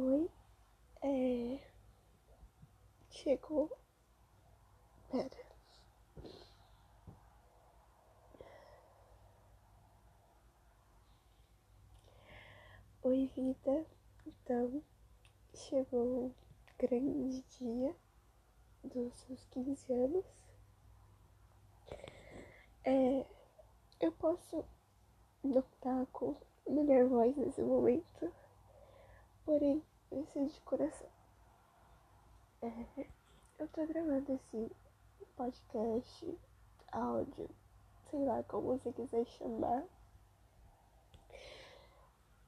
Oi. É. Chegou. Pera. Oi, vida. Então, chegou o grande dia dos seus 15 anos. É, eu posso não estar com melhor voz nesse momento, porém, ser de coração. É, eu tô gravando esse podcast, áudio, sei lá como você quiser chamar,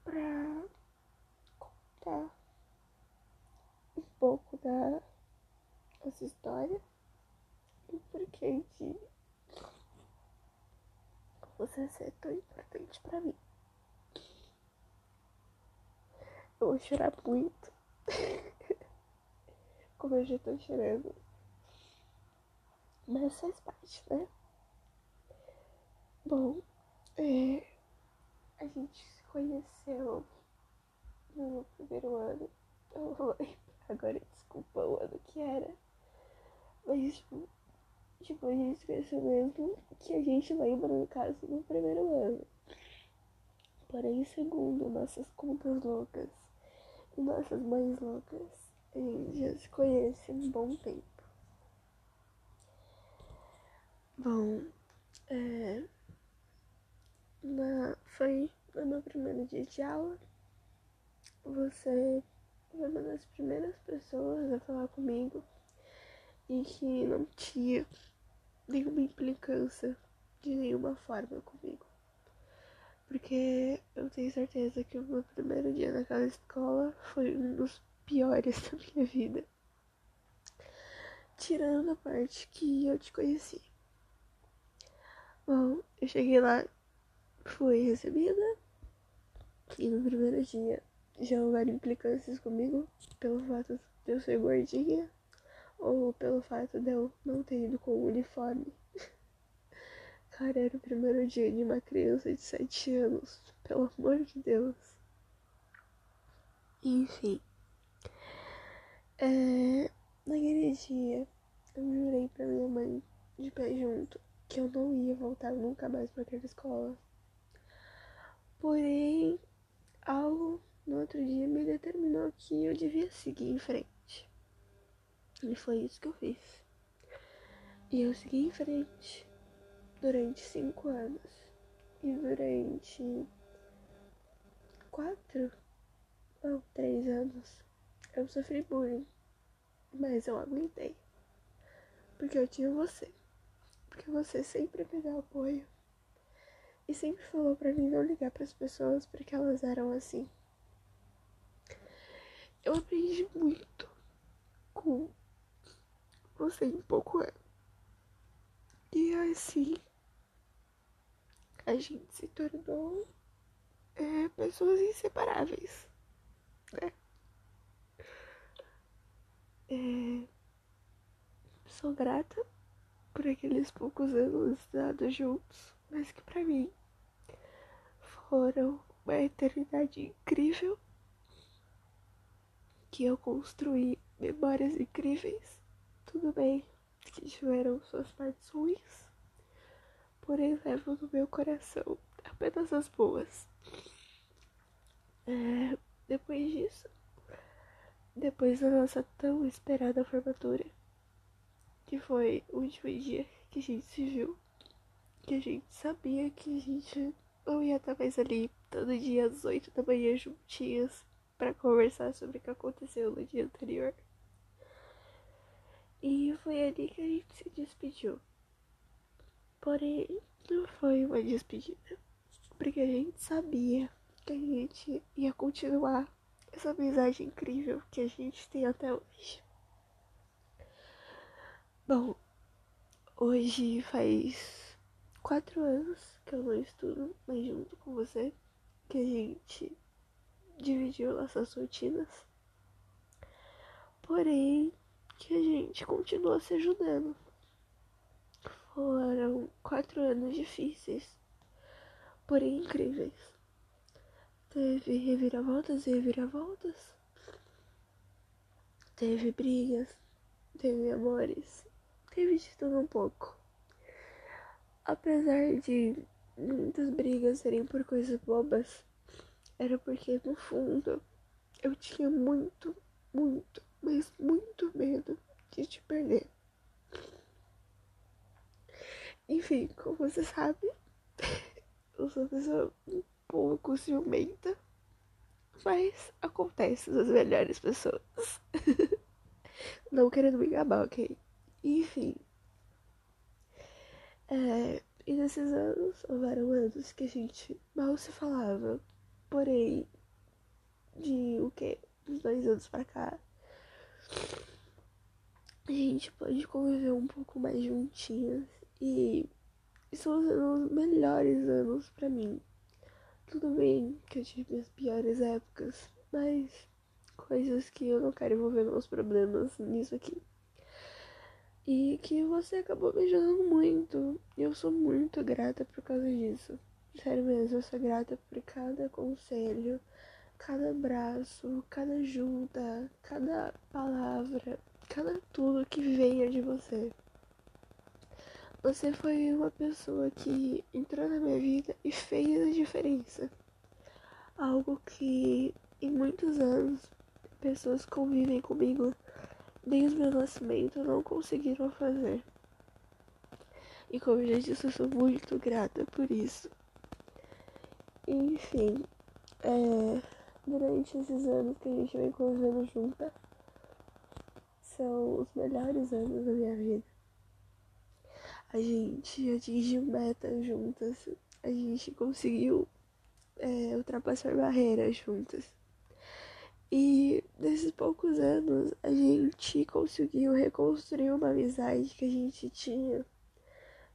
pra contar um pouco da nossa história e por que você ser tão importante pra mim. Eu vou chorar muito. Como eu já tô chorando. Mas faz parte, né? Bom, é, a gente se conheceu no primeiro ano. Eu vou lembrar agora, desculpa o ano que era. Mas, tipo, tipo, a gente se conheceu mesmo que a gente lembra, no caso, no primeiro ano. Porém, segundo nossas contas loucas nossas mães loucas, a gente já se conhece há um bom tempo. Bom, é, na, foi no meu primeiro dia de aula. Você foi uma das primeiras pessoas a falar comigo e que não tinha nenhuma implicância de nenhuma forma comigo. Porque eu tenho certeza que o meu primeiro dia naquela escola foi um dos piores da minha vida. Tirando a parte que eu te conheci. Bom, eu cheguei lá, fui recebida. E no primeiro dia já houveram implicâncias comigo pelo fato de eu ser gordinha ou pelo fato de eu não ter ido com o uniforme. Cara, era o primeiro dia de uma criança de 7 anos, pelo amor de Deus. Enfim. É, naquele dia, eu jurei pra minha mãe, de pé junto, que eu não ia voltar nunca mais pra aquela escola. Porém, algo no outro dia me determinou que eu devia seguir em frente. E foi isso que eu fiz. E eu segui em frente durante cinco anos. E durante quatro ou três anos eu sofri bullying. Mas eu aguentei. Porque eu tinha você. Porque você sempre me deu apoio. E sempre falou pra mim não ligar para as pessoas porque elas eram assim. Eu aprendi muito com você em pouco ano. E assim, a gente se tornou é, pessoas inseparáveis, né? É, sou grata por aqueles poucos anos dados juntos, mas que pra mim foram uma eternidade incrível que eu construí memórias incríveis. Tudo bem que tiveram suas partes ruins, porém levo no meu coração apenas as boas. É, depois disso, depois da nossa tão esperada formatura, que foi o último dia que a gente se viu, que a gente sabia que a gente não ia estar mais ali todo dia às oito da manhã juntinhas para conversar sobre o que aconteceu no dia anterior. E foi ali que a gente se despediu. Porém, não foi uma despedida, porque a gente sabia que a gente ia continuar essa amizade incrível que a gente tem até hoje. Bom, hoje faz quatro anos que eu não estudo mais junto com você, que a gente dividiu nossas rotinas. Porém, que a gente continua se ajudando. Foram quatro anos difíceis, porém incríveis. Teve reviravoltas e reviravoltas, Teve brigas, teve amores, teve de tudo um pouco. Apesar de muitas brigas serem por coisas bobas, era porque no fundo eu tinha muito, muito, mas muito medo de te perder. Enfim, como você sabe, eu sou uma pessoa um pouco ciumenta, mas acontece das melhores pessoas. Não querendo me gabar, ok? Enfim. É, e nesses anos, houveram anos que a gente mal se falava. Porém, de o quê? Uns dois anos pra cá, a gente pode conviver um pouco mais juntinhas. E são os melhores anos pra mim. Tudo bem que eu tive minhas piores épocas, mas coisas que eu não quero envolver meus problemas nisso aqui. E que você acabou me ajudando muito. E eu sou muito grata por causa disso. Sério mesmo, eu sou grata por cada conselho, cada abraço, cada ajuda, cada palavra, cada tudo que venha de você. Você foi uma pessoa que entrou na minha vida e fez a diferença. Algo que em muitos anos pessoas convivem comigo desde o meu nascimento não conseguiram fazer. E como já disse, eu sou muito grata por isso. Enfim, é, durante esses anos que a gente vem convivendo junta, são os melhores anos da minha vida. A gente atingiu metas juntas, a gente conseguiu é, ultrapassar barreiras juntas. E nesses poucos anos a gente conseguiu reconstruir uma amizade que a gente tinha,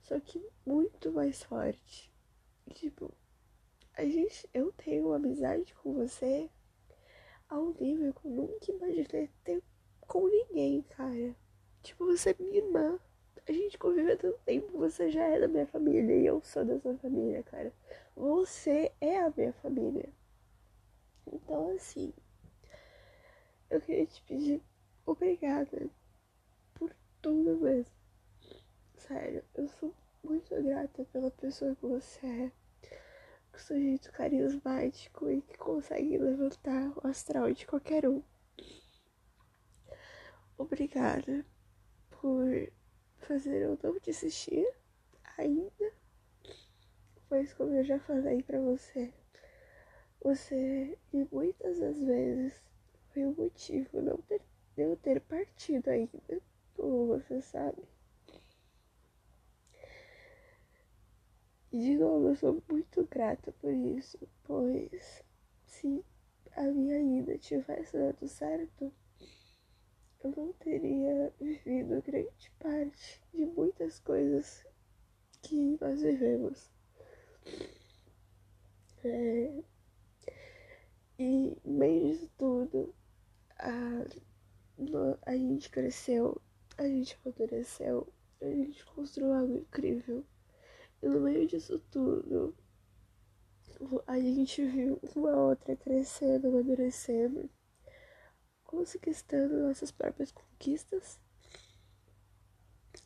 só que muito mais forte. Tipo, a gente, eu tenho uma amizade com você ao nível que eu nunca imaginei ter com ninguém, cara. Tipo, você é minha irmã. A gente convive há tanto tempo, você já é da minha família e eu sou da sua família, cara. Você é a minha família. Então, assim, eu queria te pedir obrigada por tudo mesmo. Sério, eu sou muito grata pela pessoa que você é. Com seu jeito carismático e que consegue levantar o astral de qualquer um. Obrigada por fazer eu não desistir ainda. Pois como eu já falei pra você, você e muitas das vezes foi o motivo não ter, de eu ter partido ainda, como você sabe. E de novo, eu sou muito grata por isso, pois se a minha ida tivesse dado certo, eu não teria vivido grande parte de muitas coisas que nós vivemos. É... E, meio disso tudo, a, a gente cresceu, a gente amadureceu, a gente construiu algo incrível. E no meio disso tudo, a gente viu uma outra crescendo, amadurecendo conquistando nossas próprias conquistas.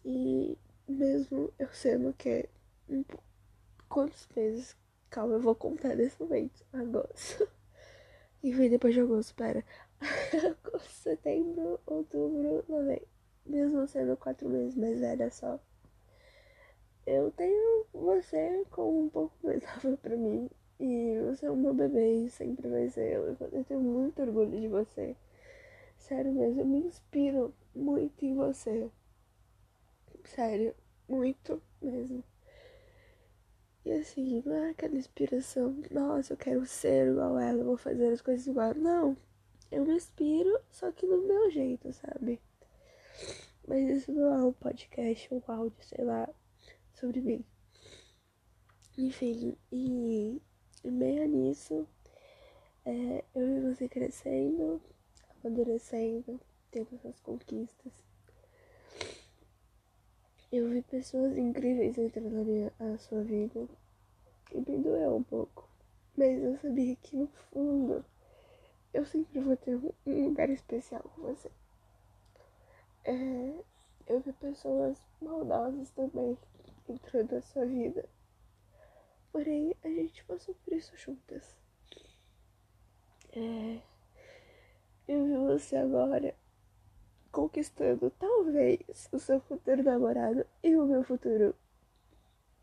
E mesmo eu sendo que é um, quantos meses, calma, eu vou contar nesse momento, agosto. E vem depois de agosto, pera. agosto, setembro, outubro, novembro. Mesmo sendo quatro meses mais velha só. Eu tenho você como um pouco mais nova pra mim. E você é o meu bebê e sempre vai ser eu. Eu tenho muito orgulho de você. Sério mesmo, eu me inspiro muito em você. Sério, muito mesmo. E assim, não é aquela inspiração, nossa, eu quero ser igual ela, vou fazer as coisas igual. Não, eu me inspiro, só que no meu jeito, sabe? Mas isso não é um podcast, um áudio, sei lá, sobre mim. Enfim, e, e meio nisso, é, eu e você crescendo, amadurecendo, tendo essas conquistas. Eu vi pessoas incríveis entrando na, minha, na sua vida e me doeu um pouco. Mas eu sabia que no fundo eu sempre vou ter um lugar especial com você. É, eu vi pessoas maldosas também entrando na sua vida. Porém, a gente passou por isso juntas. É, eu vi você agora conquistando talvez o seu futuro namorado e o meu futuro.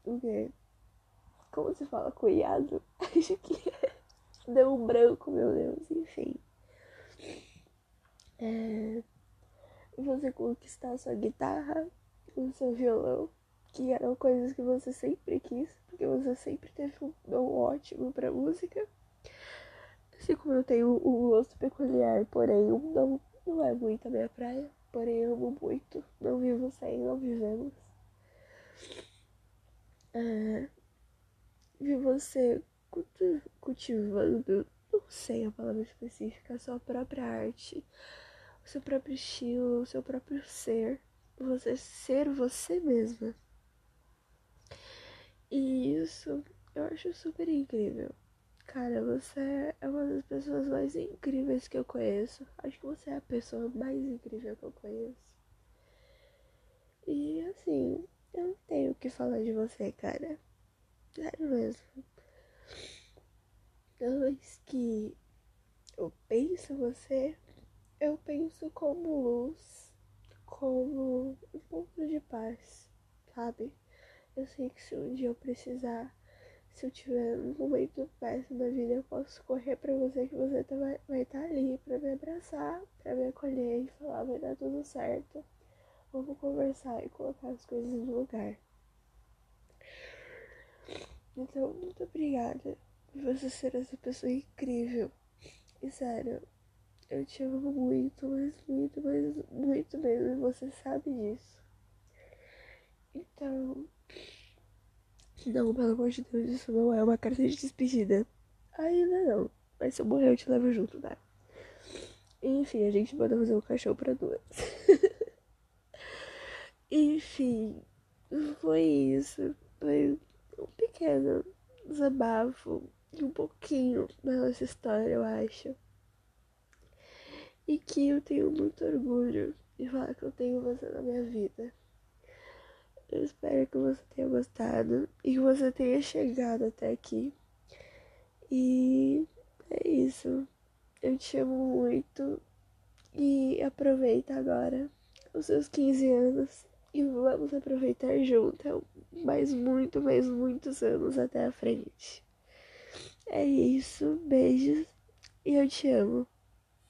O quê? Como se fala? Cunhado? Acho que. Deu um branco, meu Deus, enfim. É, você conquistar sua guitarra, o seu violão, que eram coisas que você sempre quis, porque você sempre teve um dom ótimo pra música. Assim como eu tenho um gosto peculiar, porém um dom não é muito a minha praia, porém eu amo muito. Não vivo sem, não vivemos. É, vi você cultivando, não sei a palavra específica, a sua própria arte, o seu próprio estilo, o seu próprio ser. Você ser você mesma. E isso eu acho super incrível. Cara, você é uma das pessoas mais incríveis que eu conheço. Acho que você é a pessoa mais incrível que eu conheço. E assim, eu não tenho o que falar de você, cara. Sério mesmo. Toda vez que eu penso você, eu penso como luz, como um ponto de paz, sabe? Eu sei que se um dia eu precisar, se eu tiver um momento péssimo na vida, eu posso correr pra você que você tá, vai, estar tá ali pra me abraçar, pra me acolher e falar, vai dar tudo certo. Vamos conversar e colocar as coisas no lugar. Então, muito obrigada por você ser essa pessoa incrível. E sério, eu te amo muito, mas muito, mas muito mesmo. E você sabe disso. Então. Não, pelo amor de Deus, isso não é uma carta de despedida. Ainda não. Mas se eu morrer, eu te levo junto, tá? Enfim, a gente manda fazer um cachorro pra duas. Enfim, foi isso. Foi um pequeno desabafo. Um pouquinho da nossa história, eu acho. E que eu tenho muito orgulho de falar que eu tenho você na minha vida. Eu espero que você tenha gostado e que você tenha chegado até aqui. E é isso. Eu te amo muito. E aproveita agora os seus 15 anos e vamos aproveitar junto mais muito, mais muitos anos até a frente. É isso, beijos e eu te amo.